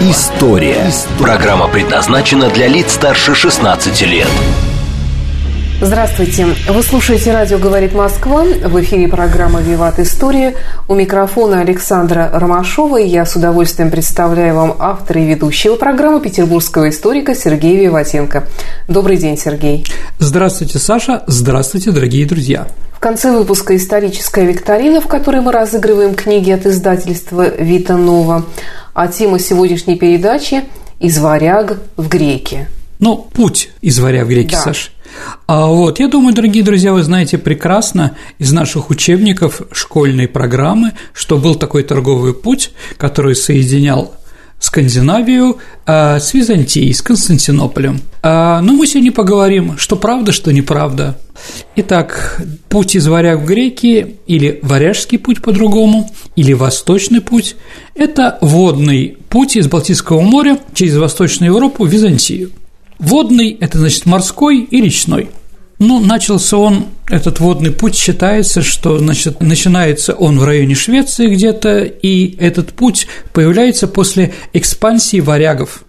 История». Программа предназначена для лиц старше 16 лет. Здравствуйте. Вы слушаете «Радио говорит Москва». В эфире программа «Виват История». У микрофона Александра Ромашова. И я с удовольствием представляю вам автора и ведущего программы петербургского историка Сергея Виватенко. Добрый день, Сергей. Здравствуйте, Саша. Здравствуйте, дорогие друзья. В конце выпуска «Историческая викторина», в которой мы разыгрываем книги от издательства «Вита Нова». А тема сегодняшней передачи «Из варяг в греки». Ну, путь из варяг в греки, да. Саша. А вот, я думаю, дорогие друзья, вы знаете прекрасно из наших учебников школьной программы, что был такой торговый путь, который соединял Скандинавию а, с Византией, с Константинополем. А, но мы сегодня поговорим, что правда, что неправда. Итак, путь из варяг в греки, или варяжский путь по-другому, или восточный путь – это водный путь из Балтийского моря через Восточную Европу в Византию. Водный – это значит морской и речной. Ну, начался он, этот водный путь, считается, что значит, начинается он в районе Швеции где-то, и этот путь появляется после экспансии варягов.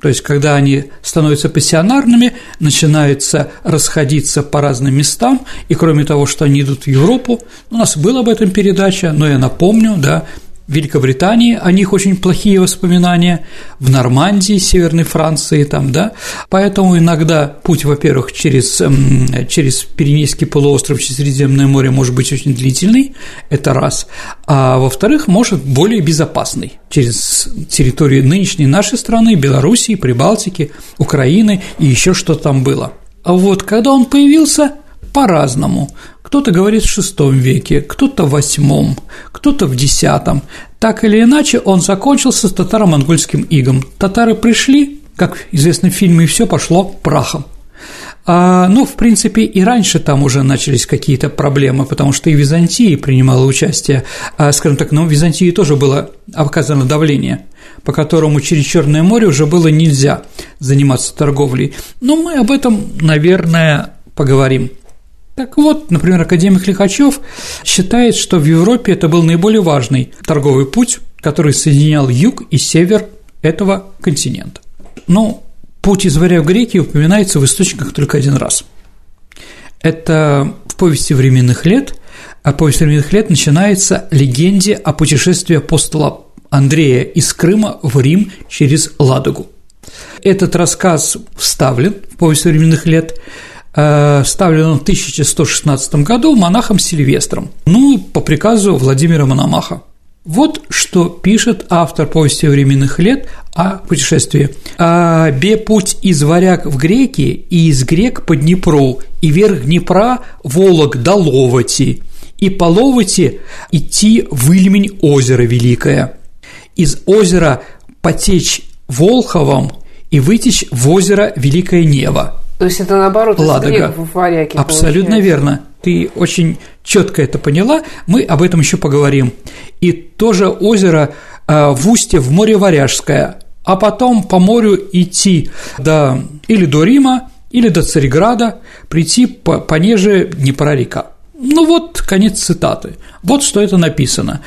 То есть, когда они становятся пассионарными, начинаются расходиться по разным местам, и кроме того, что они идут в Европу, у нас была об этом передача, но я напомню, да, Великобритании о них очень плохие воспоминания, в Нормандии, Северной Франции там, да, поэтому иногда путь, во-первых, через, эм, через Пиренейский полуостров, через Средиземное море может быть очень длительный, это раз, а во-вторых, может более безопасный через территорию нынешней нашей страны, Белоруссии, Прибалтики, Украины и еще что там было. А вот когда он появился, по-разному. Кто-то говорит в VI веке, кто-то в VIII, кто-то в X. Так или иначе, он закончился с татаро-монгольским игом. Татары пришли, как известно в фильме, и все пошло прахом. А, ну, в принципе, и раньше там уже начались какие-то проблемы, потому что и Византия принимала участие, а, скажем так, ну, в Византии тоже было оказано давление, по которому через Черное море уже было нельзя заниматься торговлей. Но мы об этом, наверное, поговорим. Так вот, например, академик Лихачев считает, что в Европе это был наиболее важный торговый путь, который соединял юг и север этого континента. Но путь из Варя в Грекии упоминается в источниках только один раз. Это в повести временных лет, а повесть временных лет начинается легенде о путешествии апостола Андрея из Крыма в Рим через Ладогу. Этот рассказ вставлен в повесть временных лет – Э, вставлен в 1116 году монахом Сильвестром, ну, по приказу Владимира Мономаха. Вот что пишет автор повести временных лет о путешествии. «А «Бе путь из варяг в греки и из грек по Днепру, и вверх Днепра Волок до Ловати, и по Ловати идти в Ильмень озеро великое, из озера потечь Волховом и вытечь в озеро Великое Нево, то есть это наоборот Ладога. в варяге. Абсолютно получается. верно. Ты очень четко это поняла. Мы об этом еще поговорим. И тоже озеро э, в устье в море Варяжское, а потом по морю идти до или до Рима, или до Цареграда, прийти по, пониже Днепра-река. Ну вот конец цитаты. Вот что это написано.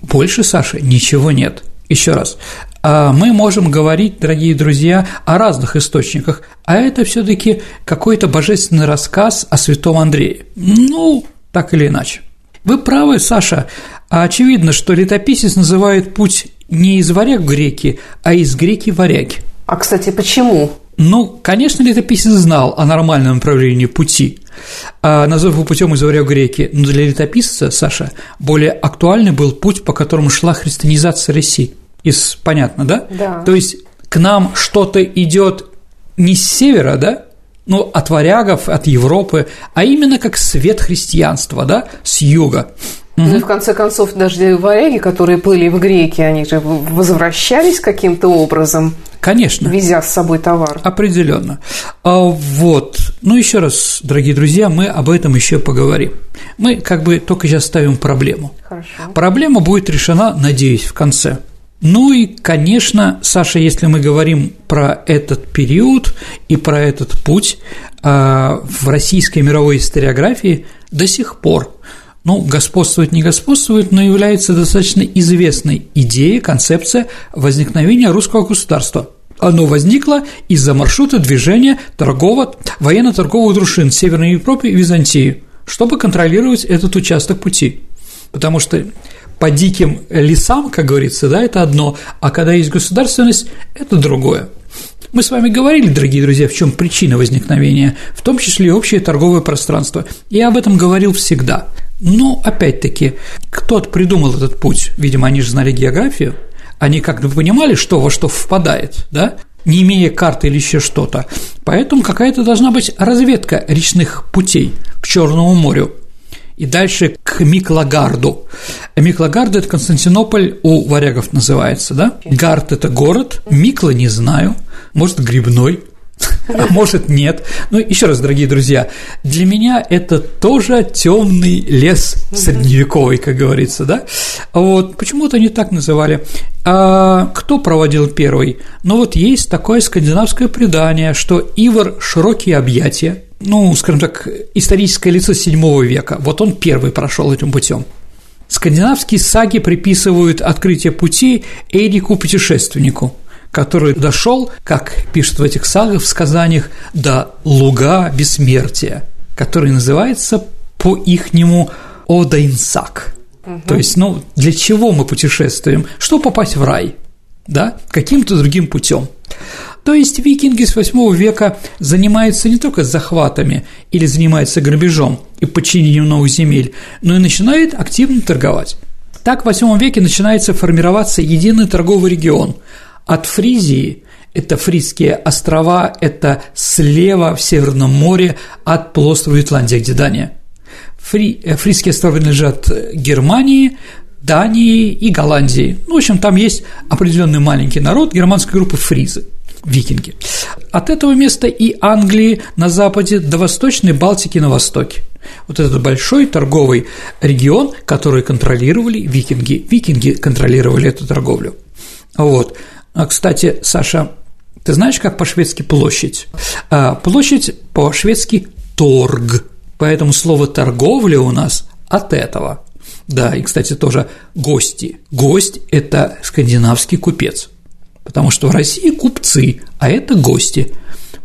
Больше, Саша, ничего нет. Еще раз, а мы можем говорить, дорогие друзья, о разных источниках, а это все таки какой-то божественный рассказ о святом Андрее. Ну, так или иначе. Вы правы, Саша. А очевидно, что летописец называет путь не из варяг в греки, а из греки в варяги. А, кстати, почему? Ну, конечно, летописец знал о нормальном направлении пути, а его путем из варяг греки, но для летописца, Саша, более актуальный был путь, по которому шла христианизация России из понятно, да? Да. То есть к нам что-то идет не с севера, да? Ну, от варягов, от Европы, а именно как свет христианства, да, с юга. Ну и в конце концов, даже варяги, которые плыли в греки, они же возвращались каким-то образом. Конечно. Везя с собой товар. Определенно. А вот, ну еще раз, дорогие друзья, мы об этом еще поговорим. Мы как бы только сейчас ставим проблему. Хорошо. Проблема будет решена, надеюсь, в конце. Ну и, конечно, Саша, если мы говорим про этот период и про этот путь а, в российской мировой историографии до сих пор ну, господствует, не господствует, но является достаточно известной идеей, концепция возникновения русского государства. Оно возникло из-за маршрута движения торгово военно-торговых дружин Северной Европы и Византии, чтобы контролировать этот участок пути. Потому что по диким лесам, как говорится, да, это одно, а когда есть государственность, это другое. Мы с вами говорили, дорогие друзья, в чем причина возникновения, в том числе и общее торговое пространство. Я об этом говорил всегда. Но, опять-таки, кто-то придумал этот путь, видимо, они же знали географию, они как-то понимали, что во что впадает, да, не имея карты или еще что-то. Поэтому какая-то должна быть разведка речных путей к Черному морю и дальше к Миклагарду. Миклагард – это Константинополь у варягов называется, да? Гард – это город, Микла – не знаю, может, грибной, а может нет. Ну, еще раз, дорогие друзья, для меня это тоже темный лес средневековый, как говорится, да? Вот почему-то они так называли. А кто проводил первый? Ну вот есть такое скандинавское предание, что Ивар широкие объятия, ну, скажем так, историческое лицо VII века. Вот он первый прошел этим путем. Скандинавские саги приписывают открытие пути Эрику путешественнику, который дошел, как пишут в этих сагах, в сказаниях, до луга бессмертия, который называется по ихнему Одайнсак. Угу. То есть, ну, для чего мы путешествуем? Что попасть в рай? Да? Каким-то другим путем. То есть викинги с 8 века занимаются не только захватами или занимаются грабежом и подчинением новых земель, но и начинают активно торговать. Так в 8 веке начинается формироваться единый торговый регион от Фризии это Фризские острова, это слева в Северном море от полуострова Ютландия, где Дания. Фри, э, Фризские острова принадлежат Германии, Дании и Голландии. Ну, в общем, там есть определенный маленький народ германской группы фризы викинги. От этого места и Англии на западе до Восточной Балтики на востоке. Вот этот большой торговый регион, который контролировали викинги. Викинги контролировали эту торговлю. Вот. А, кстати, Саша, ты знаешь, как по-шведски площадь? А, площадь по-шведски торг. Поэтому слово торговля у нас от этого. Да, и, кстати, тоже гости. Гость – это скандинавский купец потому что в России купцы, а это гости.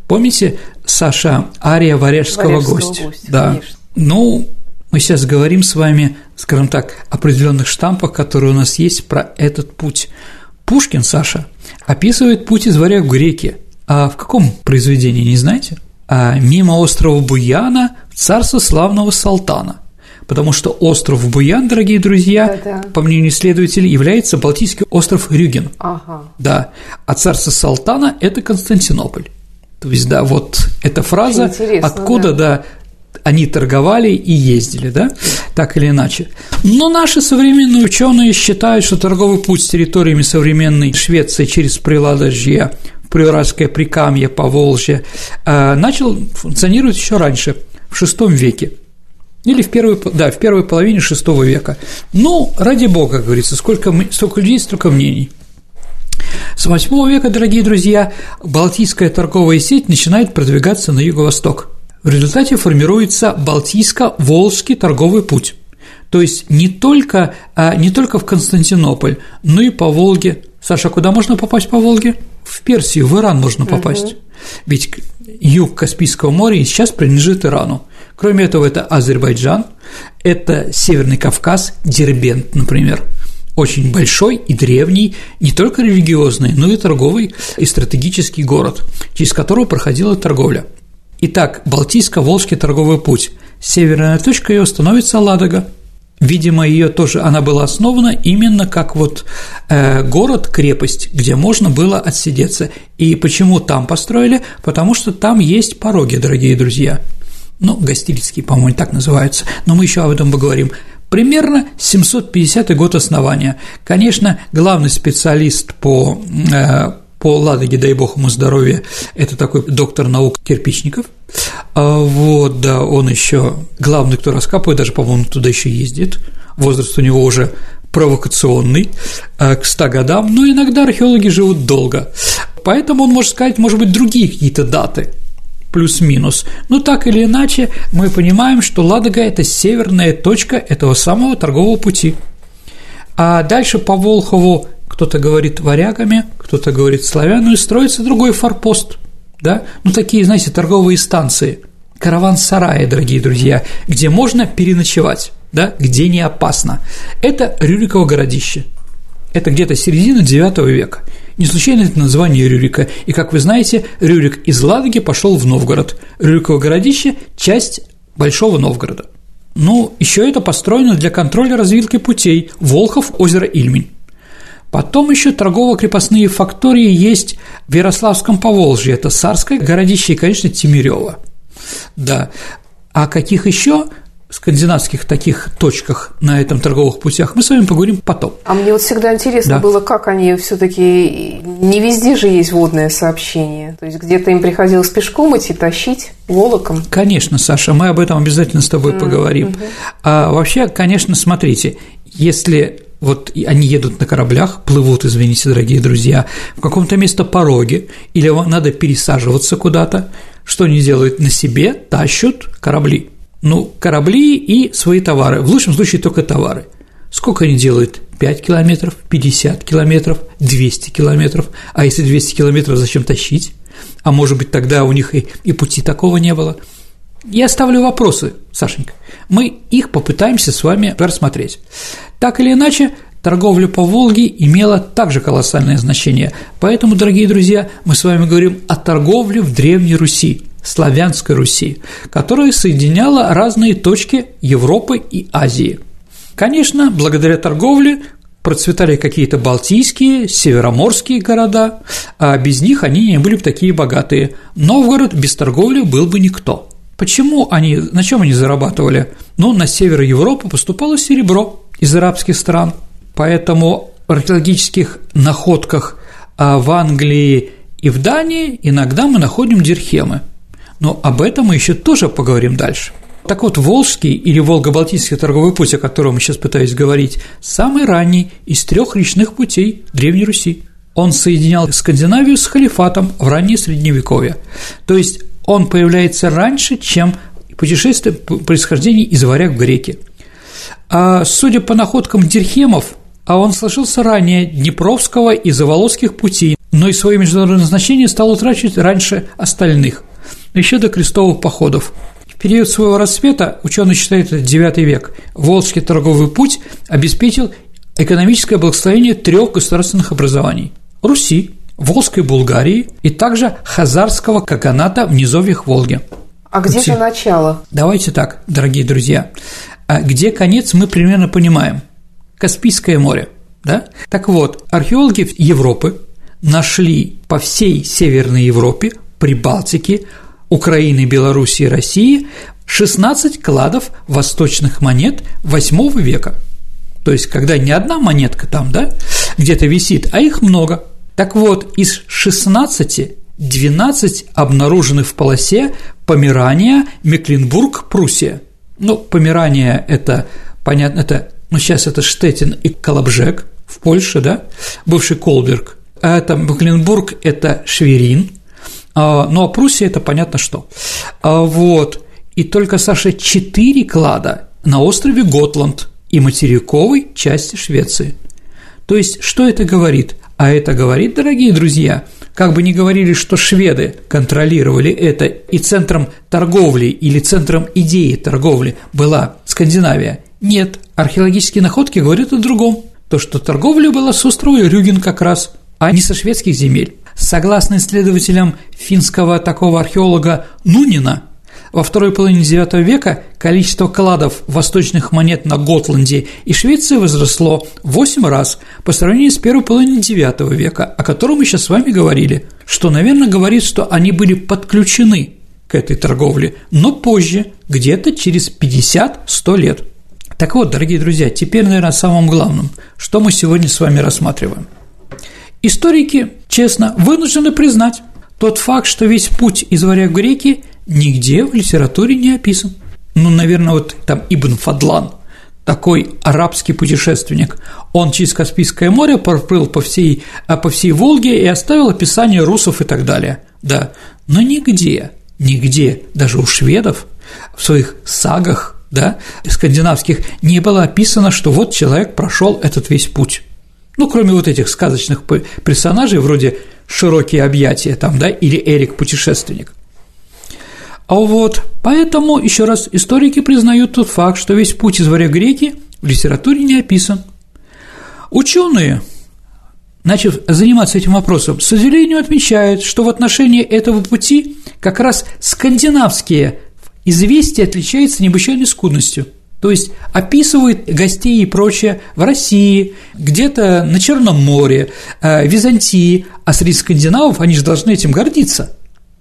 Помните, Саша, ария варяжского, гостя? гостя? Да. Конечно. Ну, мы сейчас говорим с вами, скажем так, определенных штампах, которые у нас есть про этот путь. Пушкин, Саша, описывает путь из варяг в греки. А в каком произведении, не знаете? А мимо острова Буяна в царство славного Салтана – потому что остров Буян, дорогие друзья, Да-да. по мнению исследователей, является Балтийский остров Рюген. Ага. Да, а царство Салтана – это Константинополь. То есть, да, вот эта фраза, откуда, да. да, они торговали и ездили, да, так или иначе. Но наши современные ученые считают, что торговый путь с территориями современной Швеции через Приладожье, Приуральское Прикамье, Поволжье э, начал функционировать еще раньше, в VI веке. Или в первой, да, в первой половине VI века. Ну, ради бога, как говорится, сколько, сколько людей, столько мнений. С VIII века, дорогие друзья, Балтийская торговая сеть начинает продвигаться на юго-восток. В результате формируется Балтийско-Волжский торговый путь. То есть не только, а, не только в Константинополь, но и по Волге. Саша, куда можно попасть по Волге? В Персию, в Иран можно попасть. Угу. Ведь юг Каспийского моря сейчас принадлежит Ирану. Кроме этого, это Азербайджан, это Северный Кавказ, Дербент, например, очень большой и древний, не только религиозный, но и торговый и стратегический город, через которого проходила торговля. Итак, Балтийско-Волжский торговый путь. Северная точка ее становится Ладога. Видимо, ее тоже она была основана именно как вот э, город, крепость, где можно было отсидеться. И почему там построили? Потому что там есть пороги, дорогие друзья ну, гостилицкие, по-моему, так называются, но мы еще об этом поговорим. Примерно 750 год основания. Конечно, главный специалист по, э, по Ладоге, дай бог ему здоровья, это такой доктор наук Кирпичников. А вот, да, он еще главный, кто раскапывает, даже, по-моему, туда еще ездит. Возраст у него уже провокационный, а, к 100 годам, но иногда археологи живут долго. Поэтому он может сказать, может быть, другие какие-то даты, плюс-минус. Но так или иначе, мы понимаем, что Ладога – это северная точка этого самого торгового пути. А дальше по Волхову кто-то говорит варягами, кто-то говорит славянами, строится другой форпост, да, ну такие, знаете, торговые станции, караван-сараи, дорогие друзья, где можно переночевать, да, где не опасно. Это Рюриково городище. Это где-то середина IX века. Не случайно это название Рюрика. И, как вы знаете, Рюрик из Ладоги пошел в Новгород. Рюриково городище – часть Большого Новгорода. Ну, еще это построено для контроля развилки путей Волхов, озеро Ильмень. Потом еще торгово-крепостные фактории есть в Ярославском Поволжье, это Сарское городище и, конечно, Тимирево. Да. А каких еще скандинавских таких точках на этом торговых путях мы с вами поговорим потом. А мне вот всегда интересно да. было, как они все-таки не везде же есть водное сообщение. То есть где-то им приходилось пешком идти, тащить волоком. Конечно, Саша, мы об этом обязательно с тобой mm-hmm. поговорим. А вообще, конечно, смотрите, если вот они едут на кораблях, плывут, извините, дорогие друзья, в каком-то место пороге, или надо пересаживаться куда-то, что они делают на себе, тащут корабли. Ну, корабли и свои товары, в лучшем случае только товары. Сколько они делают? 5 километров, 50 километров, 200 километров. А если 200 километров, зачем тащить? А может быть, тогда у них и, и пути такого не было. Я ставлю вопросы, Сашенька. Мы их попытаемся с вами рассмотреть. Так или иначе, торговля по Волге имела также колоссальное значение. Поэтому, дорогие друзья, мы с вами говорим о торговле в Древней Руси, славянской Руси, которая соединяла разные точки Европы и Азии. Конечно, благодаря торговле процветали какие-то балтийские, североморские города, а без них они не были бы такие богатые. Новгород без торговли был бы никто. Почему они, на чем они зарабатывали? Ну, на север Европы поступало серебро из арабских стран, поэтому в археологических находках а, в Англии и в Дании иногда мы находим дирхемы. Но об этом мы еще тоже поговорим дальше. Так вот, Волжский или Волго-Балтийский торговый путь, о котором я сейчас пытаюсь говорить, самый ранний из трех речных путей Древней Руси. Он соединял Скандинавию с халифатом в раннее Средневековье. То есть он появляется раньше, чем путешествие происхождения из варяг в греки. А судя по находкам Дирхемов, а он сложился ранее Днепровского и Заволоцких путей, но и свое международное значение стал утрачивать раньше остальных, еще до крестовых походов. В период своего расцвета, ученый считает это IX век, Волжский торговый путь обеспечил экономическое благословение трех государственных образований – Руси, Волжской Булгарии и также Хазарского каганата в низовьях Волги. А где же начало? Давайте так, дорогие друзья. А где конец, мы примерно понимаем. Каспийское море. Да? Так вот, археологи Европы нашли по всей Северной Европе, Прибалтике, Украины, Белоруссии России 16 кладов восточных монет VIII века. То есть, когда не одна монетка там, да, где-то висит, а их много – так вот, из 16 12 обнаруженных в полосе Померания, Мекленбург, Пруссия. Ну, Померания – это, понятно, это, ну, сейчас это Штетин и Колобжек в Польше, да, бывший Колберг. А это Мекленбург – это Шверин, а, ну, а Пруссия – это понятно что. А, вот, и только, Саша, четыре клада на острове Готланд и материковой части Швеции. То есть, что это говорит? А это говорит, дорогие друзья, как бы ни говорили, что шведы контролировали это, и центром торговли или центром идеи торговли была Скандинавия. Нет, археологические находки говорят о другом. То, что торговля была с острова Рюген как раз, а не со шведских земель. Согласно исследователям финского такого археолога Нунина, во второй половине IX века количество кладов восточных монет на Готланде и Швеции возросло в 8 раз по сравнению с первой половиной IX века, о котором мы сейчас с вами говорили, что, наверное, говорит, что они были подключены к этой торговле, но позже, где-то через 50-100 лет. Так вот, дорогие друзья, теперь, наверное, о самом главном, что мы сегодня с вами рассматриваем. Историки, честно, вынуждены признать тот факт, что весь путь из варяг в греки нигде в литературе не описан. Ну, наверное, вот там Ибн Фадлан, такой арабский путешественник. Он через Каспийское море проплыл по всей, а, по всей Волге и оставил описание русов и так далее. Да, но нигде, нигде, даже у шведов в своих сагах да, скандинавских не было описано, что вот человек прошел этот весь путь. Ну, кроме вот этих сказочных персонажей, вроде «Широкие объятия» там, да, или «Эрик путешественник». А вот поэтому, еще раз, историки признают тот факт, что весь путь из варя греки в литературе не описан. Ученые, начав заниматься этим вопросом, с сожалению отмечают, что в отношении этого пути как раз скандинавские известия отличаются необычайной скудностью – то есть описывают гостей и прочее в России, где-то на Черном море, э, Византии, а среди скандинавов они же должны этим гордиться.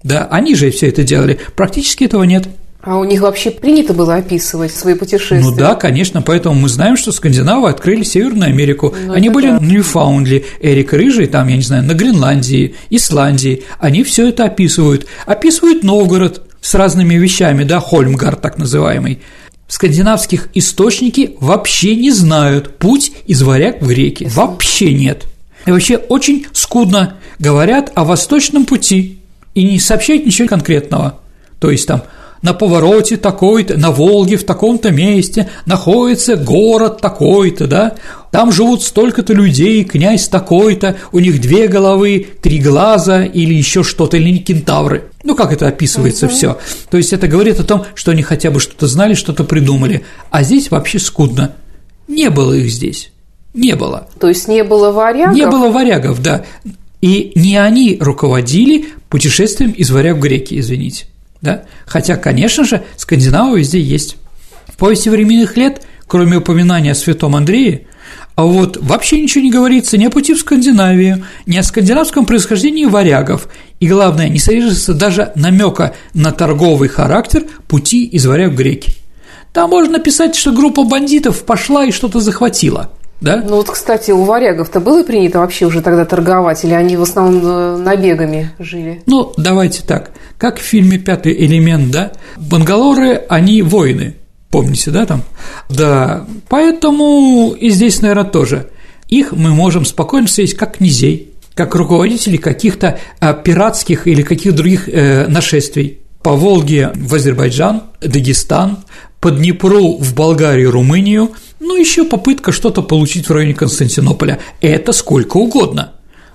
Да, они же все это делали. Практически этого нет. А у них вообще принято было описывать свои путешествия? Ну да, конечно, поэтому мы знаем, что скандинавы открыли Северную Америку. Ну, они были да. на Ньюфаундли, Эрик Рыжий, там, я не знаю, на Гренландии, Исландии. Они все это описывают. Описывают Новгород с разными вещами, да, Хольмгард так называемый скандинавских источники вообще не знают путь из варяг в греки. Вообще нет. И вообще очень скудно говорят о восточном пути и не сообщают ничего конкретного. То есть там на повороте такой-то, на Волге в таком-то месте находится город такой-то, да, там живут столько-то людей, князь такой-то, у них две головы, три глаза или еще что-то, или не кентавры. Ну, как это описывается все. То есть это говорит о том, что они хотя бы что-то знали, что-то придумали. А здесь вообще скудно. Не было их здесь. Не было. То есть не было варягов? Не было варягов, да. И не они руководили путешествием из варяг в греки, извините да? Хотя, конечно же, скандинавы везде есть. В повести временных лет, кроме упоминания о святом Андрее, а вот вообще ничего не говорится ни о пути в Скандинавию, ни о скандинавском происхождении варягов, и главное, не содержится даже намека на торговый характер пути из варяг греки. Там можно написать, что группа бандитов пошла и что-то захватила – да? Ну вот, кстати, у варягов-то было принято вообще уже тогда торговать, или они в основном э, набегами жили? Ну, давайте так. Как в фильме «Пятый элемент», да, бангалоры, они воины, помните, да, там? Да, поэтому и здесь, наверное, тоже. Их мы можем спокойно встретить как князей, как руководителей каких-то а, пиратских или каких-то других э, нашествий. По Волге в Азербайджан, Дагестан, по Днепру в Болгарию, Румынию – ну, еще попытка что-то получить в районе Константинополя. Это сколько угодно.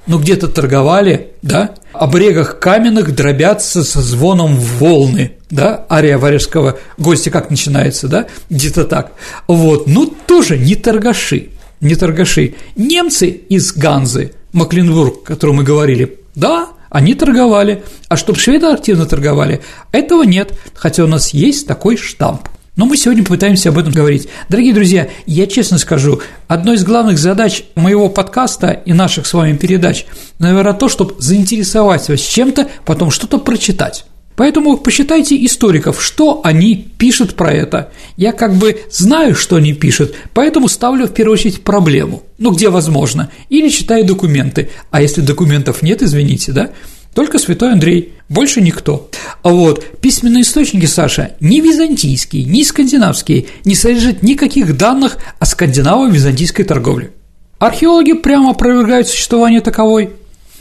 Ну, где-то торговали, да, о брегах каменных дробятся со звоном волны, да, ария варежского гостя как начинается, да, где-то так. Вот, ну, тоже не торгаши, не торгаши. Немцы из Ганзы, Макленбург, о котором мы говорили, да, они торговали, а чтобы шведы активно торговали, этого нет, хотя у нас есть такой штамп – но мы сегодня попытаемся об этом говорить. Дорогие друзья, я честно скажу, одной из главных задач моего подкаста и наших с вами передач, наверное, то, чтобы заинтересовать вас чем-то, потом что-то прочитать. Поэтому посчитайте историков, что они пишут про это. Я как бы знаю, что они пишут, поэтому ставлю в первую очередь проблему, ну где возможно, или читаю документы. А если документов нет, извините, да, только святой Андрей, больше никто. А вот письменные источники, Саша, ни византийские, ни скандинавские не содержат никаких данных о скандинаво-византийской торговле. Археологи прямо опровергают существование таковой.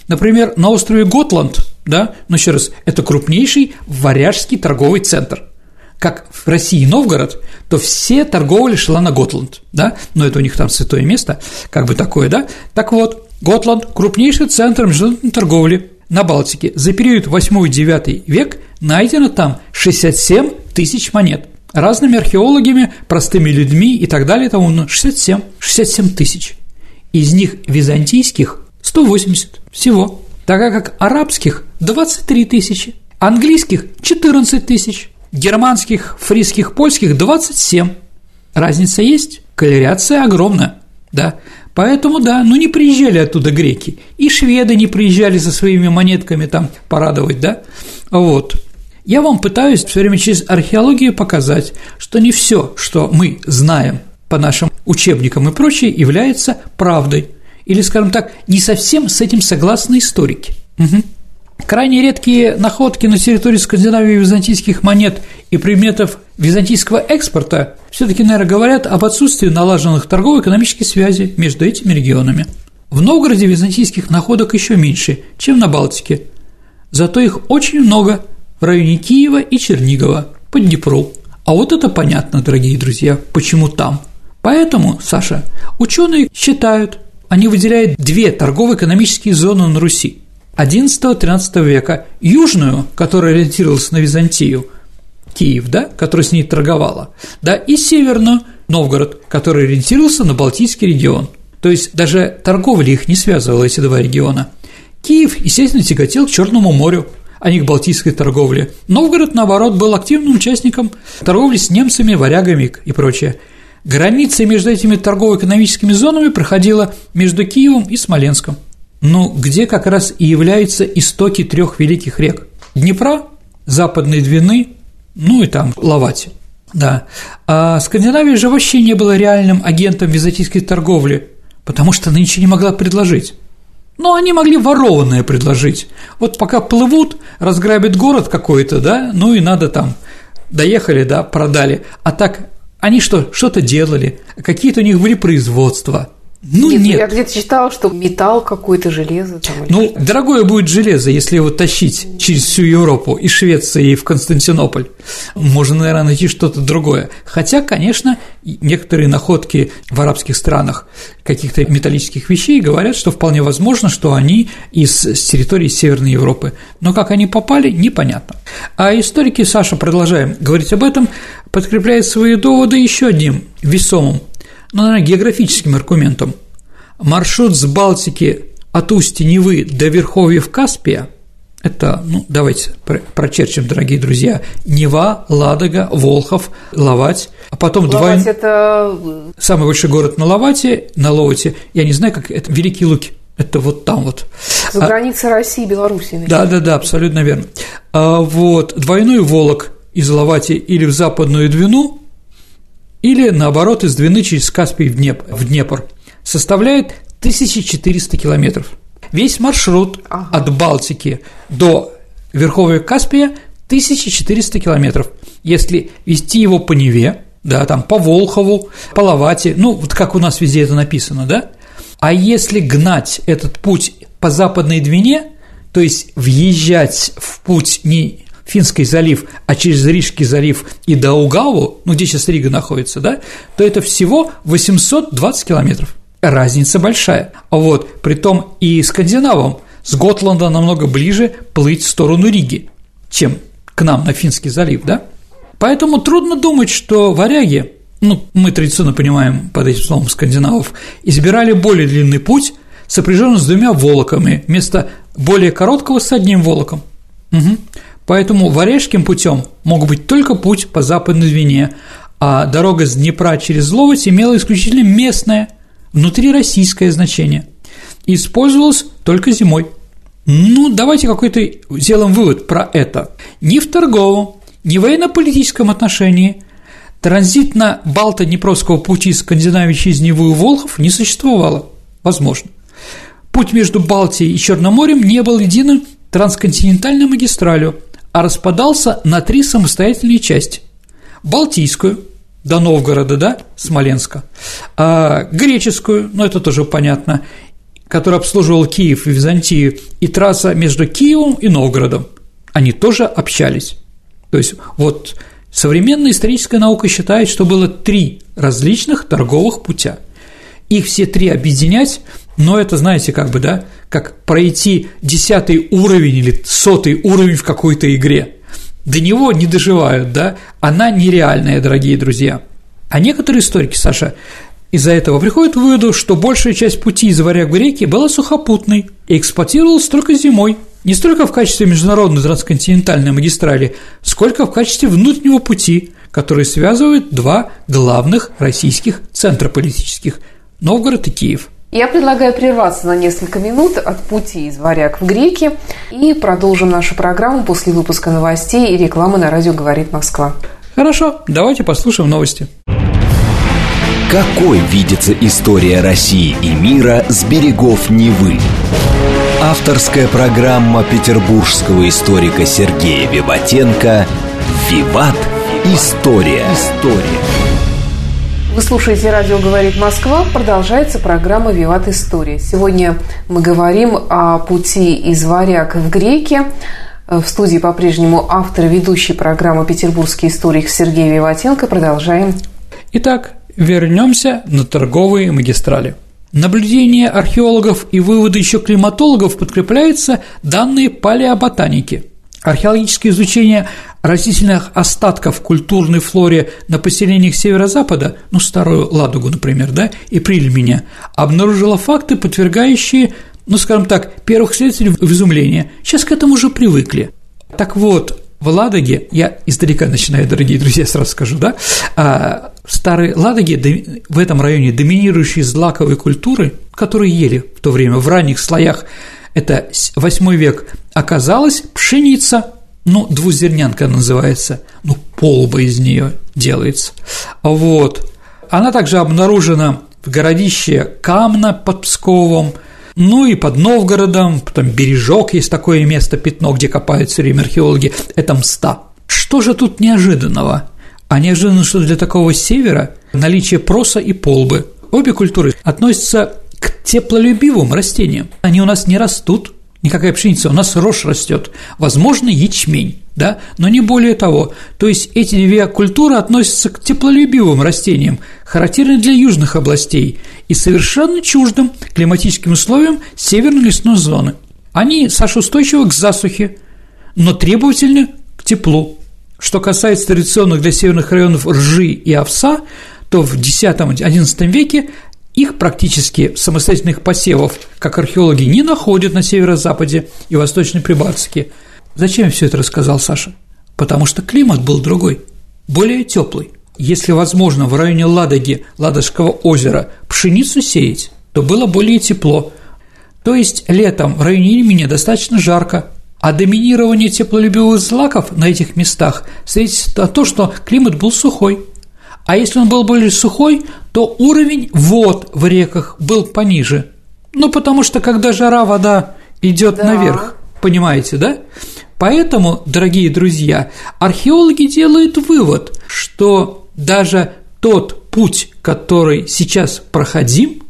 Например, на острове Готланд, да, ну еще раз, это крупнейший варяжский торговый центр. Как в России Новгород, то все торговля шла на Готланд, да, но это у них там святое место, как бы такое, да. Так вот, Готланд – крупнейший центр международной торговли, на Балтике за период 8-9 век найдено там 67 тысяч монет. Разными археологами, простыми людьми и так далее, тому 67, 67 тысяч. Из них византийских 180 всего, тогда как арабских 23 тысячи, английских 14 тысяч, германских, фрисских, польских 27. Разница есть, колеряция огромная, да. Поэтому, да, ну не приезжали оттуда греки, и шведы не приезжали со своими монетками там порадовать, да, вот. Я вам пытаюсь все время через археологию показать, что не все, что мы знаем по нашим учебникам и прочее, является правдой. или, скажем так, не совсем с этим согласны историки. Угу. Крайне редкие находки на территории Скандинавии византийских монет и предметов византийского экспорта все-таки, наверное, говорят об отсутствии налаженных торгово-экономических связей между этими регионами. В Новгороде византийских находок еще меньше, чем на Балтике, зато их очень много в районе Киева и Чернигова, по Днепру. А вот это понятно, дорогие друзья, почему там. Поэтому, Саша, ученые считают, они выделяют две торгово-экономические зоны на Руси – XI-XIII века, южную, которая ориентировалась на Византию, Киев, да, который с ней торговала, да, и северную, Новгород, который ориентировался на Балтийский регион. То есть даже торговля их не связывала, эти два региона. Киев, естественно, тяготел к Черному морю, а не к балтийской торговле. Новгород, наоборот, был активным участником торговли с немцами, варягами и прочее. Граница между этими торгово-экономическими зонами проходила между Киевом и Смоленском – ну, где как раз и являются истоки трех великих рек – Днепра, Западной Двины, ну и там Лавати. Да. А Скандинавия же вообще не была реальным агентом византийской торговли, потому что она ничего не могла предложить. Но они могли ворованное предложить. Вот пока плывут, разграбят город какой-то, да, ну и надо там, доехали, да, продали. А так они что, что-то делали, какие-то у них были производства – ну нет, нет. Я где-то читала, что металл какой-то, железо. Там, ну, дорогое будет железо, если его тащить через всю Европу, из Швеции в Константинополь. Можно, наверное, найти что-то другое. Хотя, конечно, некоторые находки в арабских странах каких-то металлических вещей говорят, что вполне возможно, что они из с территории Северной Европы. Но как они попали, непонятно. А историки, Саша, продолжаем говорить об этом, подкрепляют свои доводы еще одним весомым ну, наверное, географическим аргументом. Маршрут с Балтики от устья Невы до верховьев Каспия – это, ну, давайте прочерчим, дорогие друзья, Нева, Ладога, Волхов, Лавать, а потом Лавать два… это… Самый большой город на Лавате, на Ловате, я не знаю, как это, Великие Луки, это вот там вот. За границей а, России и Белоруссии. Да, да, да, абсолютно верно. А, вот, двойной Волок из Лавати или в Западную Двину или, наоборот, из Двины через Каспий в, Днеп, в Днепр, составляет 1400 километров. Весь маршрут от Балтики до Верховья Каспия 1400 километров. Если вести его по Неве, да, там по Волхову, по Лавате, ну, вот как у нас везде это написано, да, а если гнать этот путь по Западной Двине, то есть въезжать в путь не Финский залив, а через Рижский залив и до Угаву, ну, где сейчас Рига находится, да, то это всего 820 километров. Разница большая. А вот, при том и скандинавам с Готланда намного ближе плыть в сторону Риги, чем к нам на Финский залив, да? Поэтому трудно думать, что варяги, ну, мы традиционно понимаем под этим словом скандинавов, избирали более длинный путь, сопряженный с двумя волоками, вместо более короткого с одним волоком. Угу. Поэтому варежским путем мог быть только путь по западной Двине, а дорога с Днепра через Ловоть имела исключительно местное, внутрироссийское значение и использовалась только зимой. Ну, давайте какой-то сделаем вывод про это. Ни в торговом, ни в военно-политическом отношении транзит на Балто-Днепровского пути Скандинавии через Неву и Волхов не существовало. Возможно. Путь между Балтией и Черным не был единым трансконтинентальной магистралью – а распадался на три самостоятельные части. Балтийскую, до Новгорода, да, Смоленска, а греческую, ну это тоже понятно, которая обслуживал Киев и Византию, и трасса между Киевом и Новгородом, они тоже общались. То есть вот современная историческая наука считает, что было три различных торговых путя. Их все три объединять, но это, знаете, как бы, да, как пройти десятый уровень или сотый уровень в какой-то игре. До него не доживают, да? Она нереальная, дорогие друзья. А некоторые историки, Саша, из-за этого приходят к выводу, что большая часть пути из варяг в реки была сухопутной и эксплуатировалась только зимой, не столько в качестве международной трансконтинентальной магистрали, сколько в качестве внутреннего пути, который связывает два главных российских центра политических – Новгород и Киев – я предлагаю прерваться на несколько минут от пути из варяг в греки и продолжим нашу программу после выпуска новостей и рекламы на радио «Говорит Москва». Хорошо, давайте послушаем новости. Какой видится история России и мира с берегов Невы? Авторская программа петербургского историка Сергея Виватенко «Виват. История». История. Вы слушаете «Радио говорит Москва». Продолжается программа «Виват История». Сегодня мы говорим о пути из Варяг в Греки. В студии по-прежнему автор и ведущий программы «Петербургский историк» Сергей Виватенко. Продолжаем. Итак, Вернемся на торговые магистрали. Наблюдения археологов и выводы еще климатологов подкрепляются данные палеоботаники. Археологическое изучение растительных остатков культурной флоре на поселениях северо-запада, ну, Старую Ладогу, например, да, и Прильменя, обнаружило факты, подвергающие, ну, скажем так, первых следователей в изумление. Сейчас к этому уже привыкли. Так вот, в Ладоге, я издалека начинаю, дорогие друзья, сразу скажу, да, а, в Старой Ладоге, в этом районе, доминирующие злаковые культуры, которые ели в то время в ранних слоях, это 8 век, оказалась пшеница, ну, двузернянка называется, ну, полба из нее делается. Вот. Она также обнаружена в городище Камна под Псковом – ну и под Новгородом, потом Бережок есть такое место, пятно, где копают все время археологи, это Мста. Что же тут неожиданного? А неожиданно, что для такого севера наличие проса и полбы. Обе культуры относятся к теплолюбивым растениям. Они у нас не растут, никакая пшеница, у нас рожь растет, возможно, ячмень да, но не более того. То есть эти две культуры относятся к теплолюбивым растениям, характерным для южных областей и совершенно чуждым климатическим условиям северной лесной зоны. Они, Саша, устойчивы к засухе, но требовательны к теплу. Что касается традиционных для северных районов ржи и овса, то в X-XI веке их практически самостоятельных посевов, как археологи, не находят на северо-западе и Восточной Прибалтике – Зачем я все это рассказал, Саша? Потому что климат был другой, более теплый. Если возможно в районе Ладоги, Ладожского озера, пшеницу сеять, то было более тепло. То есть летом в районе имени достаточно жарко, а доминирование теплолюбивых злаков на этих местах свидетельствует о том, что климат был сухой. А если он был более сухой, то уровень вод в реках был пониже. Ну, потому что когда жара, вода идет да. наверх, понимаете, да? Поэтому, дорогие друзья, археологи делают вывод, что даже тот путь, который сейчас проходим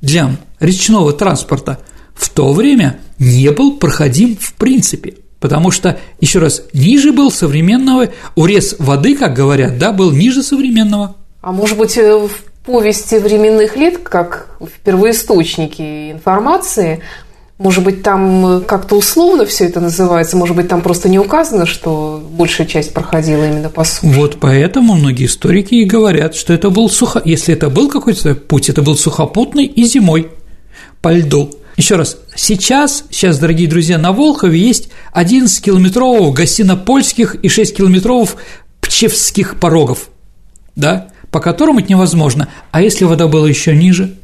для речного транспорта, в то время не был проходим в принципе. Потому что, еще раз, ниже был современного, урез воды, как говорят, да, был ниже современного. А может быть, э, в повести временных лет, как в первоисточнике информации, может быть, там как-то условно все это называется, может быть, там просто не указано, что большая часть проходила именно по суше. Вот поэтому многие историки и говорят, что это был сухо... Если это был какой-то путь, это был сухопутный и зимой по льду. Еще раз, сейчас, сейчас, дорогие друзья, на Волхове есть 11 километровых гостинопольских и 6 километровых пчевских порогов, да, по которым это невозможно. А если вода была еще ниже,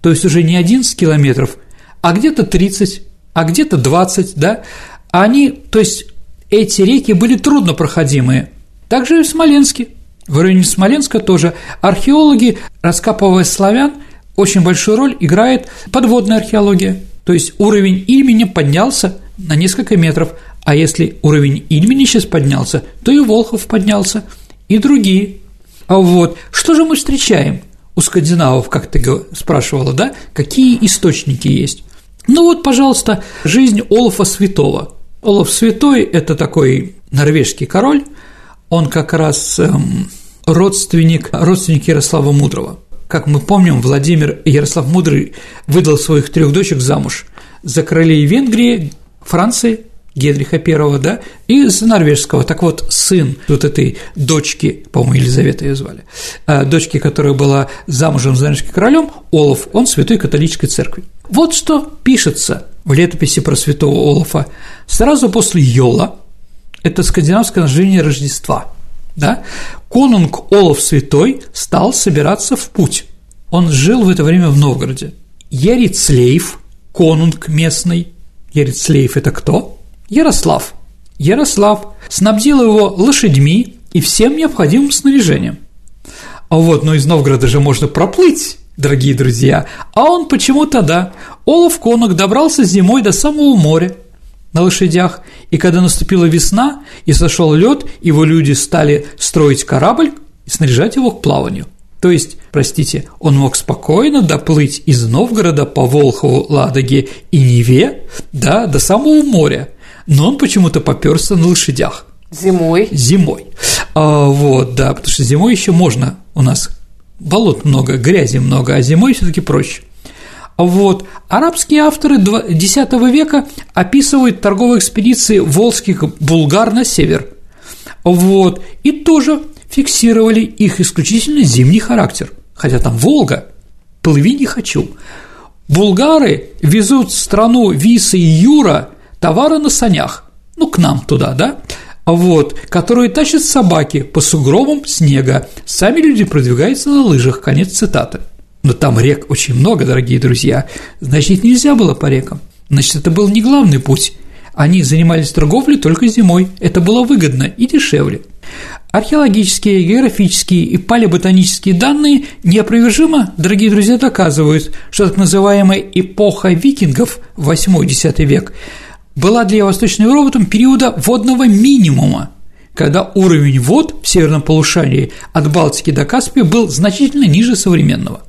то есть уже не 11 километров – а где-то 30, а где-то 20, да, они, то есть эти реки были труднопроходимые. Также и в Смоленске. В районе Смоленска тоже археологи, раскапывая славян, очень большую роль играет подводная археология. То есть уровень имени поднялся на несколько метров, а если уровень имени сейчас поднялся, то и Волхов поднялся, и другие. А вот что же мы встречаем у скандинавов, как ты спрашивала, да? Какие источники есть? Ну вот, пожалуйста, жизнь Олафа Святого. Олаф Святой – это такой норвежский король, он как раз эм, родственник, родственник Ярослава Мудрого. Как мы помним, Владимир Ярослав Мудрый выдал своих трех дочек замуж за королей Венгрии, Франции, Генриха I, да, и за норвежского. Так вот, сын вот этой дочки, по-моему, Елизавета ее звали, э, дочки, которая была замужем за норвежским королем, Олаф, он святой католической церкви. Вот что пишется в летописи про святого Олафа. Сразу после Йола, это скандинавское название Рождества, да, конунг Олаф Святой стал собираться в путь. Он жил в это время в Новгороде. Ярицлеев, конунг местный, Ярицлеев – это кто? Ярослав. Ярослав снабдил его лошадьми и всем необходимым снаряжением. А вот, но из Новгорода же можно проплыть, дорогие друзья. А он почему-то, да, Олаф Конок добрался зимой до самого моря на лошадях, и когда наступила весна и сошел лед, его люди стали строить корабль и снаряжать его к плаванию. То есть, простите, он мог спокойно доплыть из Новгорода по Волхову, Ладоге и Неве, да, до самого моря, но он почему-то поперся на лошадях. Зимой. Зимой. А, вот, да, потому что зимой еще можно у нас болот много, грязи много, а зимой все-таки проще. Вот. Арабские авторы X века описывают торговые экспедиции волжских булгар на север. Вот. И тоже фиксировали их исключительно зимний характер. Хотя там Волга, плыви не хочу. Булгары везут в страну Виса и Юра товары на санях, ну, к нам туда, да, вот, которые тащат собаки по сугробам снега, сами люди продвигаются на лыжах, конец цитаты. Но там рек очень много, дорогие друзья, значит, нельзя было по рекам, значит, это был не главный путь, они занимались торговлей только зимой, это было выгодно и дешевле. Археологические, географические и палеоботанические данные неопровержимо, дорогие друзья, доказывают, что так называемая эпоха викингов, 8-10 век, была для Восточной Европы периода водного минимума, когда уровень вод в северном полушарии от Балтики до Каспия был значительно ниже современного.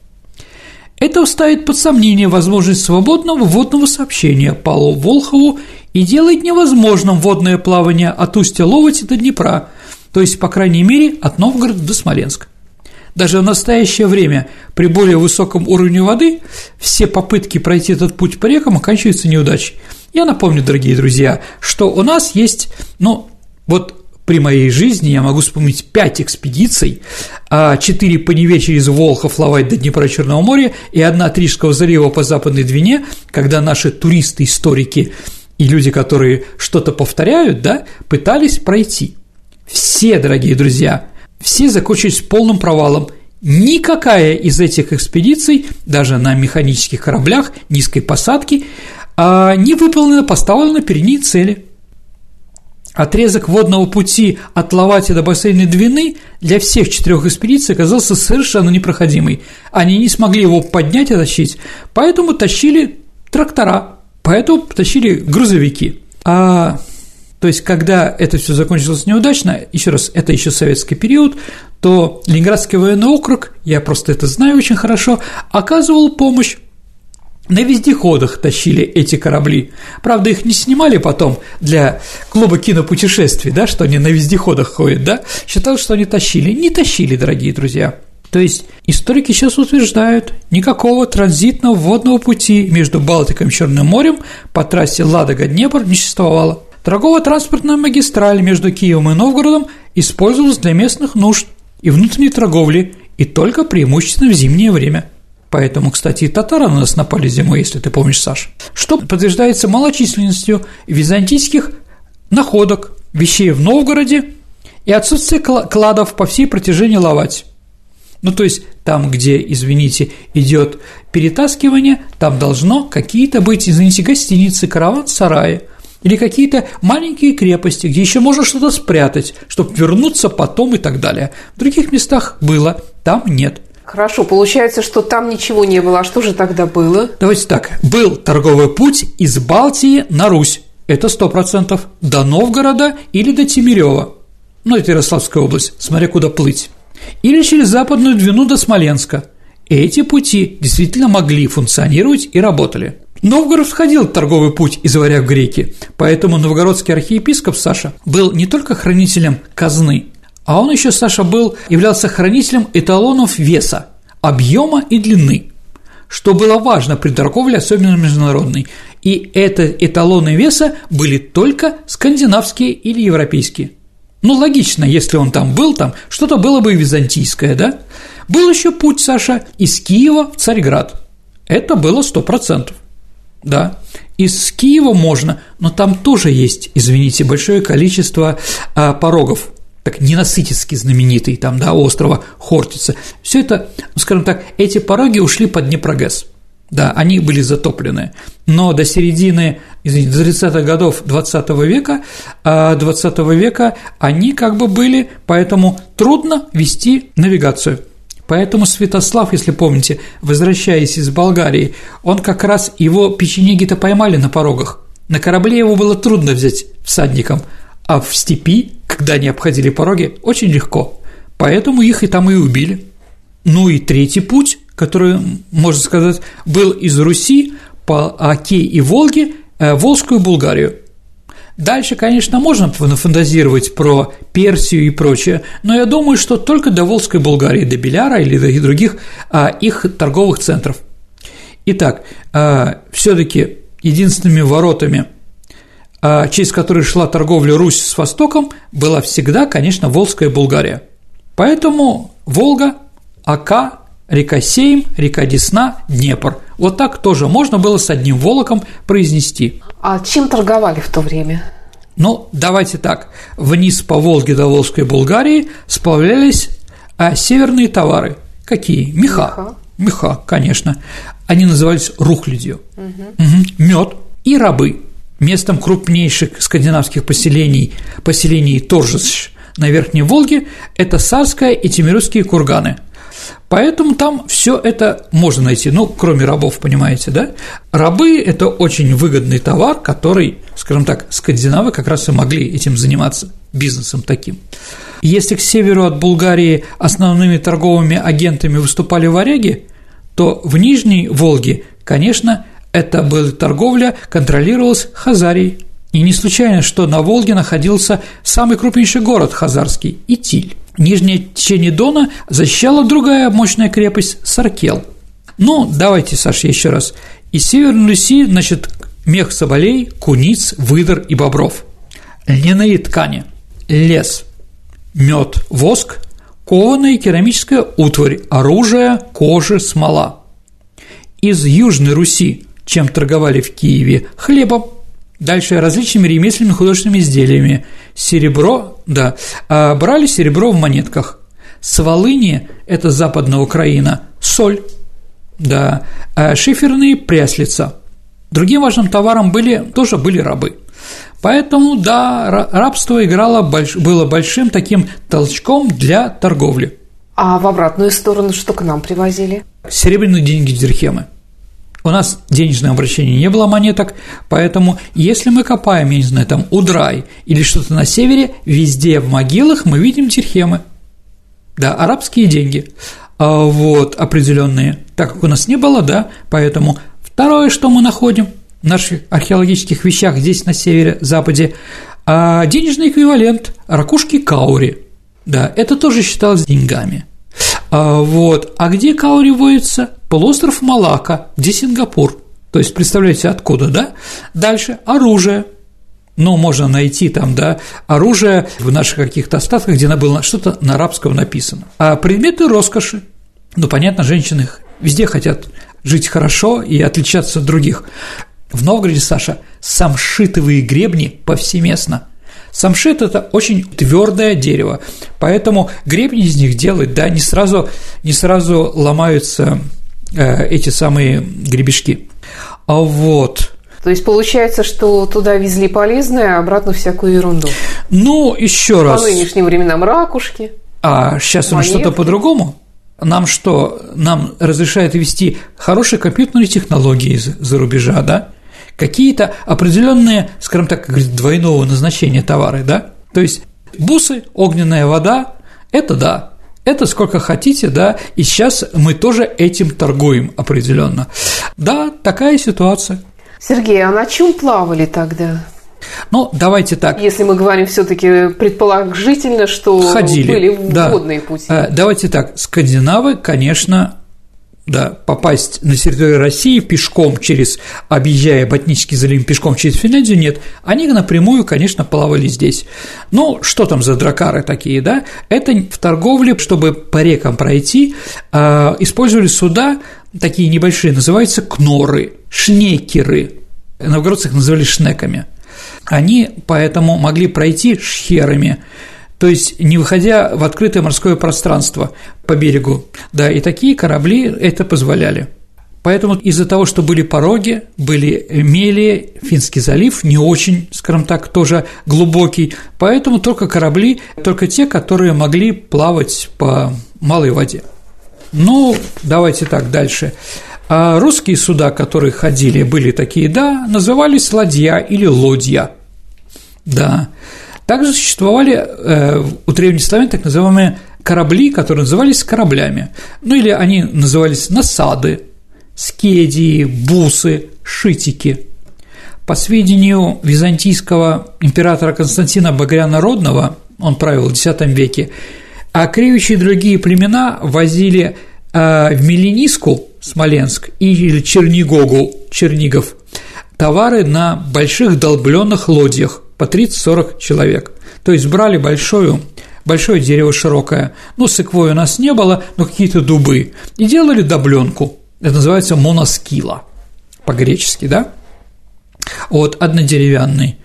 Это ставит под сомнение возможность свободного водного сообщения по Волхову и делает невозможным водное плавание от устья Ловати до Днепра, то есть, по крайней мере, от Новгорода до Смоленска. Даже в настоящее время при более высоком уровне воды все попытки пройти этот путь по рекам оканчиваются неудачей. Я напомню, дорогие друзья, что у нас есть, ну, вот при моей жизни я могу вспомнить пять экспедиций, а четыре по Неве через Волхов, Лавать до Днепра Черного моря и одна от Рижского залива по Западной Двине, когда наши туристы-историки и люди, которые что-то повторяют, да, пытались пройти. Все, дорогие друзья, все закончились полным провалом. Никакая из этих экспедиций, даже на механических кораблях низкой посадки, а, не выполнена поставленная перед ней цели. Отрезок водного пути от Лавати до бассейна Двины для всех четырех экспедиций оказался совершенно непроходимый. Они не смогли его поднять и тащить, поэтому тащили трактора, поэтому тащили грузовики. А то есть, когда это все закончилось неудачно, еще раз, это еще советский период, то Ленинградский военный округ, я просто это знаю очень хорошо, оказывал помощь на вездеходах тащили эти корабли. Правда, их не снимали потом для клуба кинопутешествий, да, что они на вездеходах ходят, да? Считал, что они тащили. Не тащили, дорогие друзья. То есть историки сейчас утверждают, никакого транзитного водного пути между Балтикой и Черным морем по трассе Ладога-Днепр не существовало. Торгово-транспортная магистраль между Киевом и Новгородом использовалась для местных нужд и внутренней торговли и только преимущественно в зимнее время. Поэтому, кстати, и татары на нас напали зимой, если ты помнишь, Саш. Что подтверждается малочисленностью византийских находок, вещей в Новгороде и отсутствие кладов по всей протяжении Лавати. Ну, то есть там, где, извините, идет перетаскивание, там должно какие-то быть, извините, гостиницы, караван-сараи – или какие-то маленькие крепости, где еще можно что-то спрятать, чтобы вернуться потом и так далее. В других местах было, там нет. Хорошо, получается, что там ничего не было. А что же тогда было? Давайте так. Был торговый путь из Балтии на Русь. Это сто процентов. До Новгорода или до Тимирева. Ну, это Ярославская область, смотря куда плыть. Или через Западную Двину до Смоленска. Эти пути действительно могли функционировать и работали. Новгород входил в торговый путь из варяг греки, поэтому новгородский архиепископ Саша был не только хранителем казны, а он еще, Саша, был, являлся хранителем эталонов веса, объема и длины, что было важно при торговле, особенно международной. И это эталоны веса были только скандинавские или европейские. Ну, логично, если он там был, там что-то было бы византийское, да? Был еще путь, Саша, из Киева в Царьград. Это было сто процентов да, из Киева можно, но там тоже есть, извините, большое количество а, порогов, так ненасытицки знаменитый там, да, острова Хортица. Все это, скажем так, эти пороги ушли под Днепрогэс. Да, они были затоплены. Но до середины, извините, до 30-х годов 20 века, 20 а, века они как бы были, поэтому трудно вести навигацию. Поэтому Святослав, если помните, возвращаясь из Болгарии, он как раз его печенеги-то поймали на порогах. На корабле его было трудно взять всадником, а в степи, когда они обходили пороги, очень легко. Поэтому их и там и убили. Ну и третий путь, который, можно сказать, был из Руси по Оке и Волге э, Волжскую Булгарию. Дальше, конечно, можно фантазировать про Персию и прочее, но я думаю, что только до Волжской Болгарии, до Беляра или до других а, их торговых центров. Итак, а, все-таки единственными воротами, через которые шла торговля Русь с Востоком, была всегда, конечно, Волжская Болгария. Поэтому Волга, Ака, река Сейм, река Десна, Днепр. Вот так тоже можно было с одним волоком произнести. А чем торговали в то время? Ну, давайте так. Вниз по Волге до Волжской Болгарии сплавлялись а, северные товары. Какие? Меха. Меха, Меха конечно. Они назывались рухлядью. Угу. Угу. Мед и рабы. Местом крупнейших скандинавских поселений, поселений Торжищ на Верхней Волге – это Сарская и Тимирские курганы – Поэтому там все это можно найти, ну, кроме рабов, понимаете, да? Рабы – это очень выгодный товар, который, скажем так, скандинавы как раз и могли этим заниматься, бизнесом таким. Если к северу от Булгарии основными торговыми агентами выступали варяги, то в Нижней Волге, конечно, это была торговля, контролировалась Хазарией. И не случайно, что на Волге находился самый крупнейший город хазарский – Итиль. Нижнее течение Дона защищала другая мощная крепость Саркел. Ну, давайте, Саша, еще раз. Из Северной Руси, значит, мех соболей, куниц, выдр и бобров. Льняные ткани, лес, мед, воск, кованая керамическая утварь, оружие, кожа, смола. Из Южной Руси, чем торговали в Киеве, хлебом, Дальше различными ремесленными художественными изделиями. Серебро, да, а брали серебро в монетках. С Волыни, это западная Украина, соль, да, а шиферные пряслица. Другим важным товаром были, тоже были рабы. Поэтому, да, рабство играло, было большим таким толчком для торговли. А в обратную сторону что к нам привозили? Серебряные деньги дирхемы. У нас денежное обращение не было монеток, поэтому если мы копаем, я не знаю, там Удрай или что-то на севере, везде в могилах мы видим тирхемы. Да, арабские деньги. А вот определенные. Так как у нас не было, да, поэтому второе, что мы находим в наших археологических вещах здесь на севере, западе, а денежный эквивалент ракушки каури. Да, это тоже считалось деньгами. А, вот. А где каури водится? Полуостров Малака, где Сингапур. То есть, представляете, откуда, да? Дальше оружие. Ну, можно найти там, да, оружие в наших каких-то остатках, где было что-то на арабском написано. А предметы роскоши. Ну, понятно, женщины везде хотят жить хорошо и отличаться от других. В Новгороде, Саша, самшитовые гребни повсеместно. Самшит – это очень твердое дерево, поэтому гребни из них делать, да, не сразу, не сразу ломаются эти самые гребешки. А вот. То есть получается, что туда везли полезное, а обратно всякую ерунду. Ну, еще раз. По нынешним временам ракушки. А сейчас у что-то по-другому? Нам что, нам разрешают вести хорошие компьютерные технологии из-за рубежа, да? Какие-то определенные, скажем так, двойного назначения товары, да? То есть бусы, огненная вода – это да, это сколько хотите, да, и сейчас мы тоже этим торгуем определенно. Да, такая ситуация. Сергей, а на чем плавали тогда? Ну, давайте так. Если мы говорим все-таки предположительно, что Ходили, были да. водные пути. Э, давайте так. Скандинавы, конечно, да, попасть на территорию России пешком через, объезжая Ботнический залив пешком через Финляндию, нет. Они напрямую, конечно, плавали здесь. Ну, что там за дракары такие, да? Это в торговле, чтобы по рекам пройти, а, использовали суда такие небольшие, называются кноры, шнекеры. Новгородцы их называли шнеками. Они поэтому могли пройти шхерами, то есть не выходя в открытое морское пространство по берегу. Да, и такие корабли это позволяли. Поэтому из-за того, что были пороги, были мели, Финский залив не очень, скажем так, тоже глубокий, поэтому только корабли, только те, которые могли плавать по малой воде. Ну, давайте так, дальше. А русские суда, которые ходили, были такие, да, назывались ладья или лодья. Да. Также существовали э, у древних славян так называемые корабли, которые назывались кораблями. Ну или они назывались насады, скедии, бусы, шитики. По сведению византийского императора Константина Багряна Родного, он правил в X веке, а кривичи и другие племена возили э, в Мелениску, Смоленск, или Чернигогу, Чернигов, товары на больших долбленных лодьях по 30-40 человек. То есть брали большую большое дерево широкое, ну, сыквой у нас не было, но какие-то дубы, и делали добленку, это называется моноскила по-гречески, да? Вот, однодеревянный.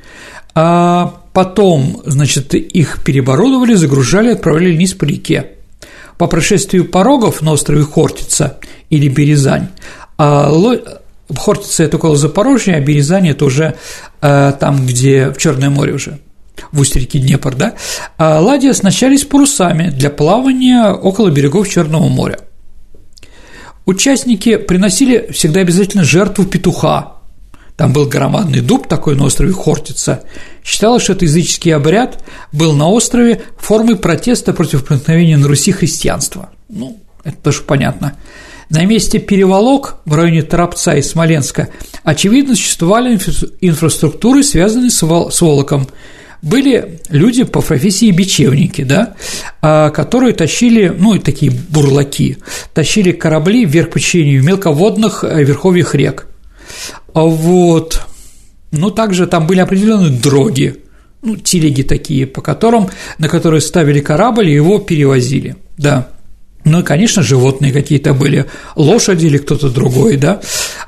А потом, значит, их переборудовали, загружали, отправляли вниз по реке. По прошествию порогов на острове Хортица или Березань, а Хортица – это около Запорожья, а Березань – это уже э, там, где в Черное море уже, в устье реки Днепр, да, а ладьи оснащались парусами для плавания около берегов Черного моря. Участники приносили всегда обязательно жертву петуха. Там был громадный дуб такой на острове Хортица. Считалось, что этот языческий обряд был на острове формой протеста против проникновения на Руси христианства. Ну, это тоже понятно. На месте переволок в районе Торопца и Смоленска очевидно существовали инфраструктуры, связанные с волоком – были люди по профессии бечевники, да, а, которые тащили, ну, такие бурлаки, тащили корабли вверх по течению мелководных э, верховьях рек. А вот, ну, также там были определенные дроги, ну, телеги такие, по которым, на которые ставили корабль и его перевозили, да. Ну и, конечно, животные какие-то были, лошади или кто-то другой, да.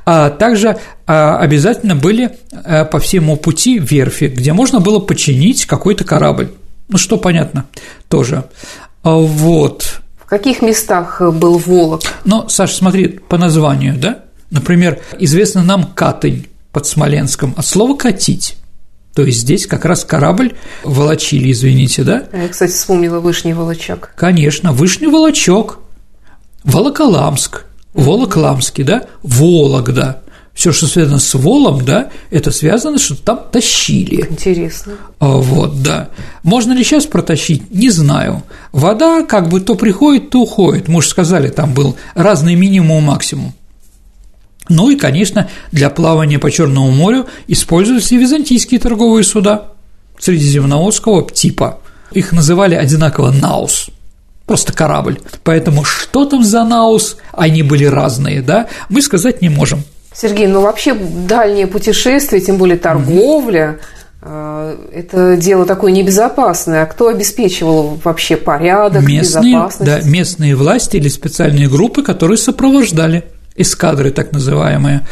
А также а, обязательно были а, по всему пути верфи, где можно было починить какой-то корабль. Ну, что понятно тоже. А вот. В каких местах был Волок? Ну, Саша, смотри, по названию, да? Например, известно нам Катынь под Смоленском от слова «катить». То есть здесь как раз корабль волочили, извините, да? Я, кстати, вспомнила Вышний Волочок. Конечно, Вышний Волочок, Волоколамск, Волоколамский, да, Вологда. Все, что связано с волом, да, это связано, что там тащили. Интересно. А, вот, да. Можно ли сейчас протащить? Не знаю. Вода как бы то приходит, то уходит. Мы же сказали, там был разный минимум, максимум. Ну и, конечно, для плавания по Черному морю использовались и византийские торговые суда средиземноморского типа. Их называли одинаково «наус», просто корабль. Поэтому что там за «наус», они были разные, да, мы сказать не можем. Сергей, ну вообще дальние путешествия, тем более торговля, mm-hmm. это дело такое небезопасное. А кто обеспечивал вообще порядок, местные, безопасность? Да, местные власти или специальные группы, которые сопровождали – эскадры так называемые.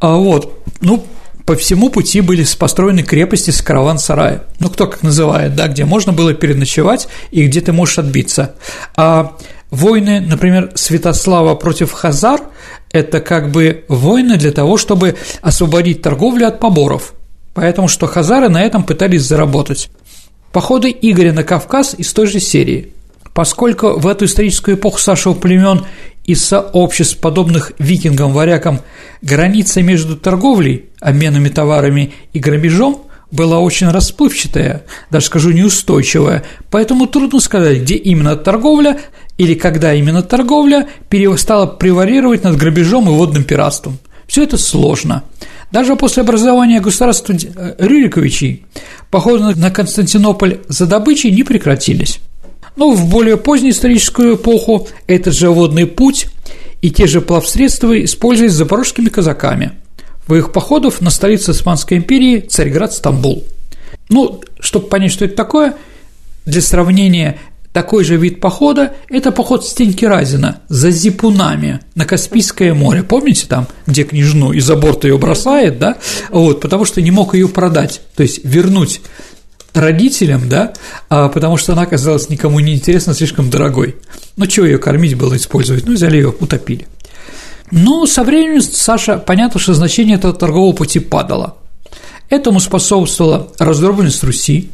А вот, ну, по всему пути были построены крепости с караван-сарая, ну, кто как называет, да, где можно было переночевать и где ты можешь отбиться. А войны, например, Святослава против Хазар – это как бы войны для того, чтобы освободить торговлю от поборов, поэтому что хазары на этом пытались заработать. Походы Игоря на Кавказ из той же серии. Поскольку в эту историческую эпоху Саша племен из сообществ, подобных викингам-варякам, граница между торговлей, обменами товарами и грабежом была очень расплывчатая, даже скажу неустойчивая, поэтому трудно сказать, где именно торговля или когда именно торговля стала преварировать над грабежом и водным пиратством. Все это сложно. Даже после образования государства э, Рюриковичей походы на Константинополь за добычей не прекратились. Но в более позднюю историческую эпоху этот же водный путь и те же плавсредства использовались запорожскими казаками в их походов на столицу Османской империи Царьград-Стамбул. Ну, чтобы понять, что это такое, для сравнения такой же вид похода – это поход Стеньки Разина за зипунами на Каспийское море. Помните там, где княжну из-за борта ее бросает, да? Вот, потому что не мог ее продать, то есть вернуть родителям, да, а потому что она оказалась никому не интересна, слишком дорогой. Ну, чего ее кормить было, использовать? Ну, взяли ее, утопили. Но со временем, Саша, понятно, что значение этого торгового пути падало. Этому способствовала раздробленность Руси,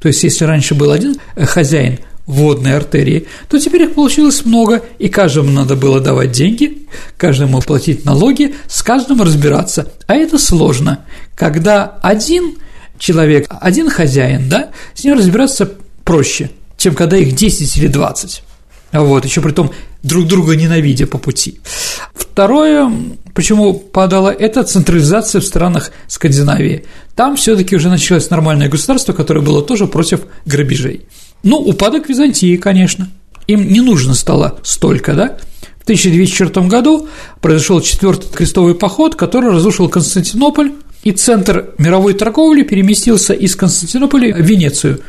то есть, если раньше был один хозяин водные артерии, то теперь их получилось много, и каждому надо было давать деньги, каждому платить налоги, с каждым разбираться. А это сложно, когда один человек, один хозяин, да, с ним разбираться проще, чем когда их 10 или 20. Вот, еще при том друг друга ненавидя по пути. Второе, почему падало, это централизация в странах Скандинавии. Там все таки уже началось нормальное государство, которое было тоже против грабежей. Ну, упадок Византии, конечно. Им не нужно стало столько, да? В 1204 году произошел четвертый крестовый поход, который разрушил Константинополь, и центр мировой торговли переместился из Константинополя в Венецию.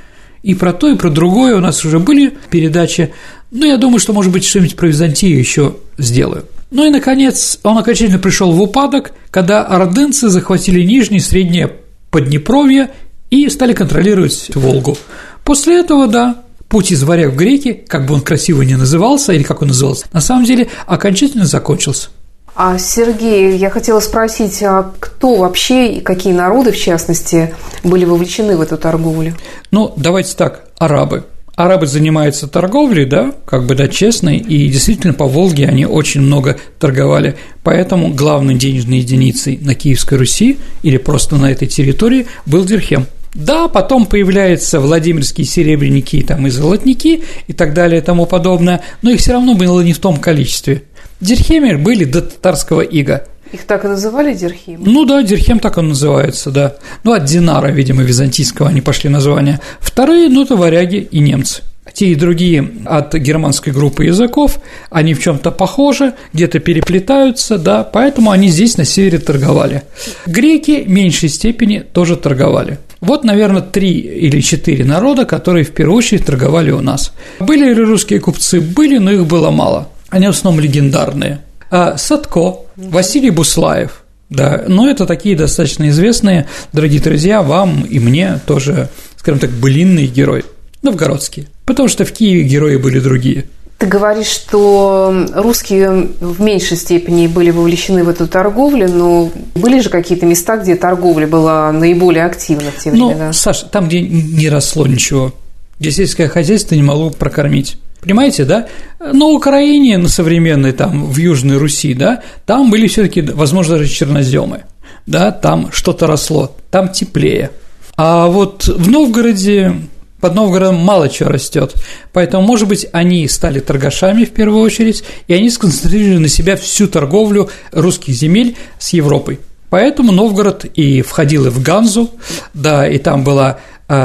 И про то, и про другое у нас уже были передачи. Ну, я думаю, что, может быть, что-нибудь про Византию еще сделаю. Ну и, наконец, он окончательно пришел в упадок, когда ордынцы захватили Нижнее и Среднее Поднепровье и стали контролировать Волгу. После этого, да, путь из варяг в греки, как бы он красиво не назывался, или как он назывался, на самом деле окончательно закончился. А, Сергей, я хотела спросить, а кто вообще и какие народы, в частности, были вовлечены в эту торговлю? Ну, давайте так, арабы. Арабы занимаются торговлей, да, как бы, да, честной, и действительно по Волге они очень много торговали, поэтому главной денежной единицей на Киевской Руси или просто на этой территории был дирхем – да, потом появляются Владимирские серебряники там, и золотники и так далее и тому подобное, но их все равно было не в том количестве. Дирхемер были до татарского ига. Их так и называли дирхем? Ну да, дирхем так он называется, да. Ну, от динара, видимо, византийского они пошли названия. Вторые, ну, это варяги и немцы. Те и другие от германской группы языков, они в чем-то похожи, где-то переплетаются, да, поэтому они здесь на севере торговали. Греки в меньшей степени тоже торговали. Вот, наверное, три или четыре народа, которые в первую очередь торговали у нас. Были ли русские купцы? Были, но их было мало. Они в основном легендарные. А Садко, Василий Буслаев, да, но это такие достаточно известные, дорогие друзья, вам и мне тоже, скажем так, былинные герои, новгородские, потому что в Киеве герои были другие – ты говоришь, что русские в меньшей степени были вовлечены в эту торговлю, но были же какие-то места, где торговля была наиболее активна в те ну, времена? Ну, Саша, там, где не росло ничего, где сельское хозяйство не могло прокормить. Понимаете, да? На Украине, на современной, там, в Южной Руси, да, там были все таки возможно, даже черноземы, да, там что-то росло, там теплее. А вот в Новгороде под Новгородом мало чего растет. Поэтому, может быть, они стали торгашами в первую очередь, и они сконцентрировали на себя всю торговлю русских земель с Европой. Поэтому Новгород и входил и в Ганзу, да, и там была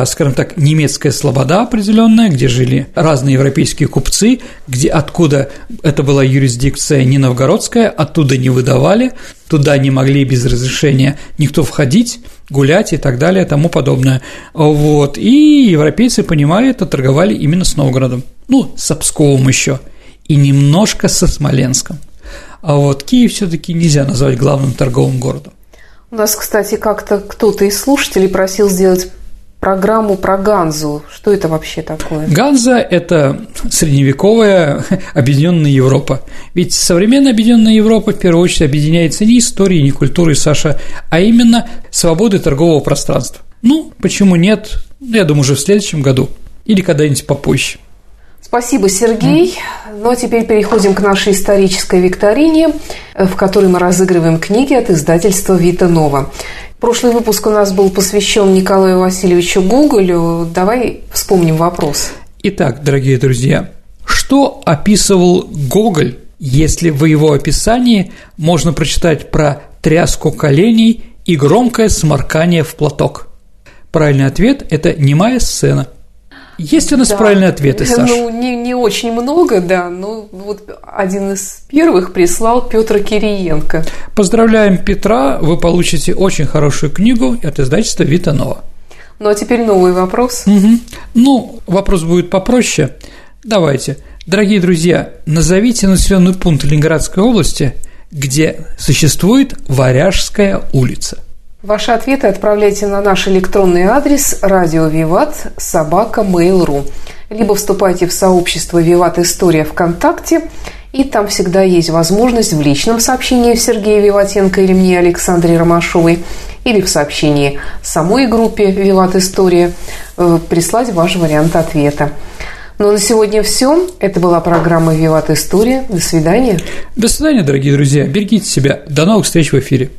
скажем так, немецкая слобода определенная, где жили разные европейские купцы, где, откуда это была юрисдикция не новгородская, оттуда не выдавали, туда не могли без разрешения никто входить, гулять и так далее, тому подобное. Вот. И европейцы понимали это, торговали именно с Новгородом. Ну, с Псковом еще. И немножко со Смоленском. А вот Киев все таки нельзя назвать главным торговым городом. У нас, кстати, как-то кто-то из слушателей просил сделать программу про Ганзу. Что это вообще такое? Ганза – это средневековая объединенная Европа. Ведь современная объединенная Европа в первую очередь объединяется не историей, не культурой, Саша, а именно свободой торгового пространства. Ну, почему нет? Ну, я думаю, уже в следующем году или когда-нибудь попозже. Спасибо, Сергей. Ну а теперь переходим к нашей исторической викторине, в которой мы разыгрываем книги от издательства Вита Нова. Прошлый выпуск у нас был посвящен Николаю Васильевичу Гоголю. Давай вспомним вопрос. Итак, дорогие друзья, что описывал Гоголь, если в его описании можно прочитать про тряску коленей и громкое сморкание в платок? Правильный ответ – это немая сцена – есть у нас да. правильные ответы, Саша? Ну, не, не очень много, да. Но вот один из первых прислал Петр Кириенко. Поздравляем Петра, вы получите очень хорошую книгу от издательства Витанова. Ну а теперь новый вопрос. Угу. Ну, вопрос будет попроще. Давайте. Дорогие друзья, назовите населенный пункт Ленинградской области, где существует Варяжская улица. Ваши ответы отправляйте на наш электронный адрес радио Виват собака mail.ru либо вступайте в сообщество Виват История ВКонтакте, и там всегда есть возможность в личном сообщении Сергея Виватенко или мне Александре Ромашовой или в сообщении самой группе Виват История э, прислать ваш вариант ответа. Ну а на сегодня все. Это была программа «Виват История». До свидания. До свидания, дорогие друзья. Берегите себя. До новых встреч в эфире.